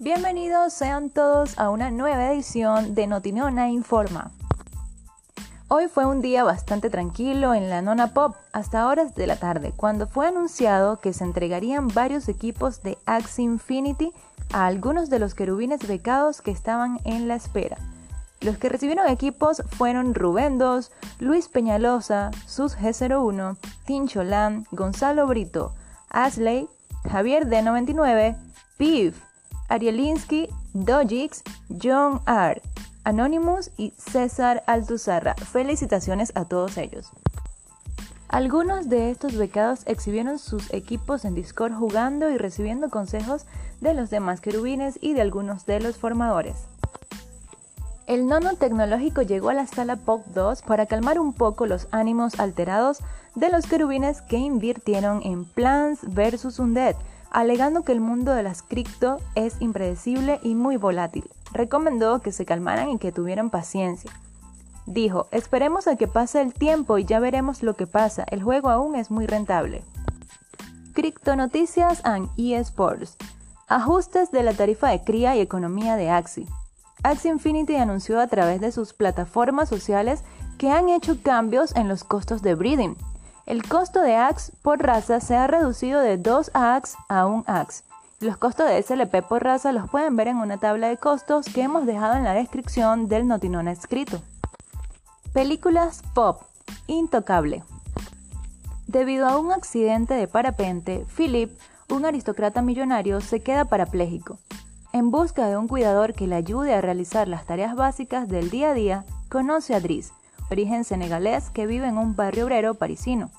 Bienvenidos sean todos a una nueva edición de Notinona Informa. Hoy fue un día bastante tranquilo en la Nona Pop hasta horas de la tarde, cuando fue anunciado que se entregarían varios equipos de Axie Infinity a algunos de los querubines becados que estaban en la espera. Los que recibieron equipos fueron Rubén 2, Luis Peñalosa, Sus G01, Tincho Gonzalo Brito, Asley, Javier D99, Piv, Arielinsky, Dojix, John R., Anonymous y César Altuzarra. Felicitaciones a todos ellos. Algunos de estos becados exhibieron sus equipos en Discord jugando y recibiendo consejos de los demás querubines y de algunos de los formadores. El nono tecnológico llegó a la sala POC 2 para calmar un poco los ánimos alterados de los querubines que invirtieron en Plants vs. Undead, alegando que el mundo de las cripto es impredecible y muy volátil. Recomendó que se calmaran y que tuvieran paciencia. Dijo, esperemos a que pase el tiempo y ya veremos lo que pasa, el juego aún es muy rentable. Cripto Noticias and eSports. Ajustes de la tarifa de cría y economía de Axie. Axie Infinity anunció a través de sus plataformas sociales que han hecho cambios en los costos de breeding, el costo de AX por raza se ha reducido de 2 AX a 1 AX. Los costos de SLP por raza los pueden ver en una tabla de costos que hemos dejado en la descripción del notinón escrito. Películas Pop. Intocable. Debido a un accidente de parapente, Philip, un aristócrata millonario, se queda parapléjico. En busca de un cuidador que le ayude a realizar las tareas básicas del día a día, conoce a Driss, origen senegalés que vive en un barrio obrero parisino.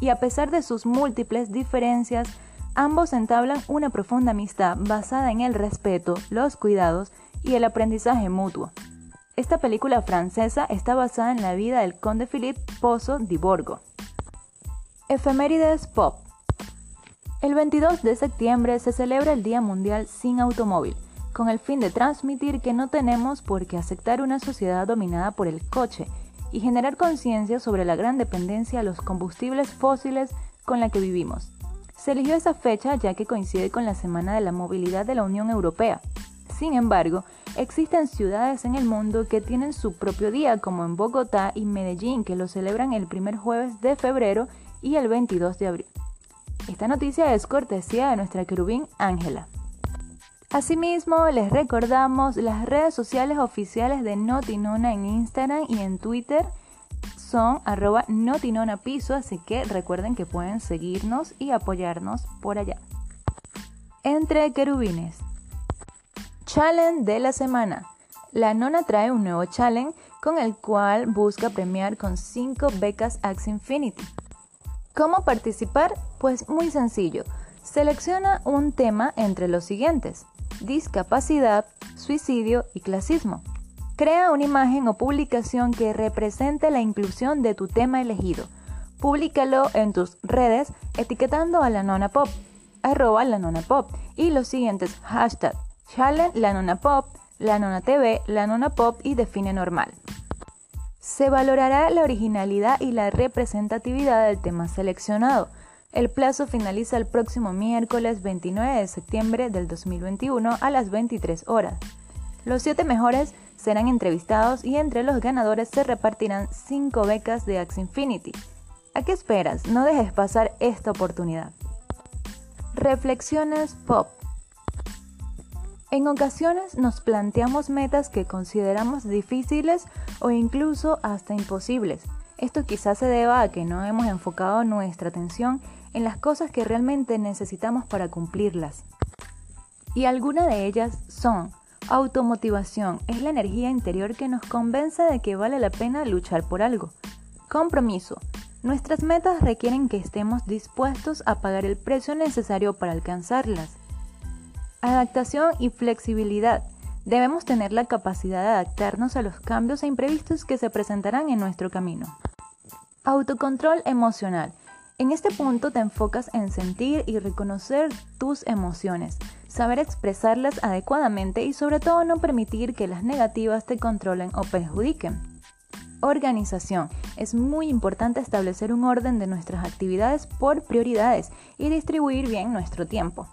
Y a pesar de sus múltiples diferencias, ambos entablan una profunda amistad basada en el respeto, los cuidados y el aprendizaje mutuo. Esta película francesa está basada en la vida del conde Philippe Pozo di Borgo. Efemérides Pop. El 22 de septiembre se celebra el Día Mundial sin Automóvil, con el fin de transmitir que no tenemos por qué aceptar una sociedad dominada por el coche y generar conciencia sobre la gran dependencia a los combustibles fósiles con la que vivimos. Se eligió esa fecha ya que coincide con la Semana de la Movilidad de la Unión Europea. Sin embargo, existen ciudades en el mundo que tienen su propio día, como en Bogotá y Medellín, que lo celebran el primer jueves de febrero y el 22 de abril. Esta noticia es cortesía de nuestra querubín Ángela. Asimismo, les recordamos las redes sociales oficiales de Notinona en Instagram y en Twitter son arroba notinonapiso, así que recuerden que pueden seguirnos y apoyarnos por allá. Entre querubines. Challenge de la semana. La nona trae un nuevo challenge con el cual busca premiar con 5 becas Axe Infinity. ¿Cómo participar? Pues muy sencillo. Selecciona un tema entre los siguientes discapacidad, suicidio y clasismo. Crea una imagen o publicación que represente la inclusión de tu tema elegido. Públicalo en tus redes etiquetando a la nona pop, arroba la nona pop y los siguientes hashtag challenge la nona pop, la nona TV, la nona pop y define normal. Se valorará la originalidad y la representatividad del tema seleccionado el plazo finaliza el próximo miércoles 29 de septiembre del 2021 a las 23 horas. Los siete mejores serán entrevistados y entre los ganadores se repartirán 5 becas de Axe Infinity. ¿A qué esperas? No dejes pasar esta oportunidad. Reflexiones Pop. En ocasiones nos planteamos metas que consideramos difíciles o incluso hasta imposibles. Esto quizás se deba a que no hemos enfocado nuestra atención en las cosas que realmente necesitamos para cumplirlas. Y algunas de ellas son automotivación, es la energía interior que nos convence de que vale la pena luchar por algo. Compromiso, nuestras metas requieren que estemos dispuestos a pagar el precio necesario para alcanzarlas. Adaptación y flexibilidad. Debemos tener la capacidad de adaptarnos a los cambios e imprevistos que se presentarán en nuestro camino. Autocontrol emocional. En este punto te enfocas en sentir y reconocer tus emociones, saber expresarlas adecuadamente y sobre todo no permitir que las negativas te controlen o perjudiquen. Organización. Es muy importante establecer un orden de nuestras actividades por prioridades y distribuir bien nuestro tiempo.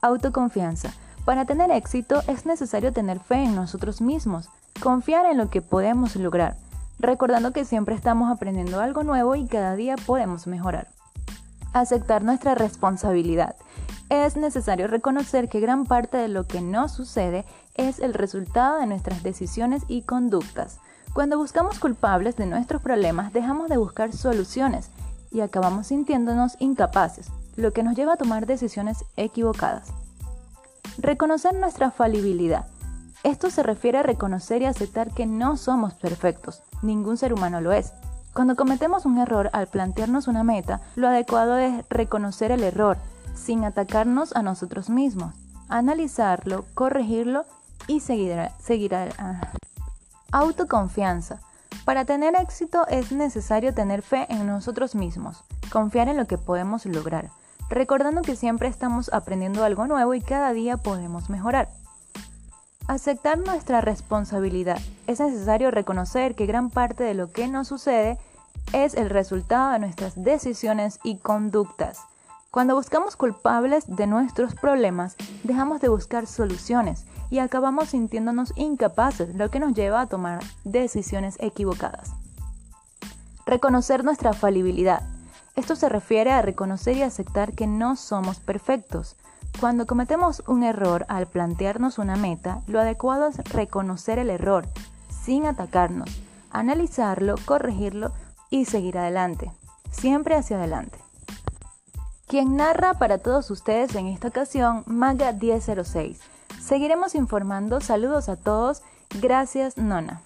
Autoconfianza. Para tener éxito es necesario tener fe en nosotros mismos, confiar en lo que podemos lograr, recordando que siempre estamos aprendiendo algo nuevo y cada día podemos mejorar. Aceptar nuestra responsabilidad. Es necesario reconocer que gran parte de lo que nos sucede es el resultado de nuestras decisiones y conductas. Cuando buscamos culpables de nuestros problemas, dejamos de buscar soluciones y acabamos sintiéndonos incapaces, lo que nos lleva a tomar decisiones equivocadas. Reconocer nuestra falibilidad. Esto se refiere a reconocer y aceptar que no somos perfectos. Ningún ser humano lo es. Cuando cometemos un error al plantearnos una meta, lo adecuado es reconocer el error, sin atacarnos a nosotros mismos, analizarlo, corregirlo y seguir, seguir autoconfianza. Para tener éxito es necesario tener fe en nosotros mismos, confiar en lo que podemos lograr recordando que siempre estamos aprendiendo algo nuevo y cada día podemos mejorar. Aceptar nuestra responsabilidad. Es necesario reconocer que gran parte de lo que nos sucede es el resultado de nuestras decisiones y conductas. Cuando buscamos culpables de nuestros problemas, dejamos de buscar soluciones y acabamos sintiéndonos incapaces, lo que nos lleva a tomar decisiones equivocadas. Reconocer nuestra falibilidad. Esto se refiere a reconocer y aceptar que no somos perfectos. Cuando cometemos un error al plantearnos una meta, lo adecuado es reconocer el error, sin atacarnos, analizarlo, corregirlo y seguir adelante. Siempre hacia adelante. Quien narra para todos ustedes en esta ocasión, Maga 1006. Seguiremos informando. Saludos a todos. Gracias, Nona.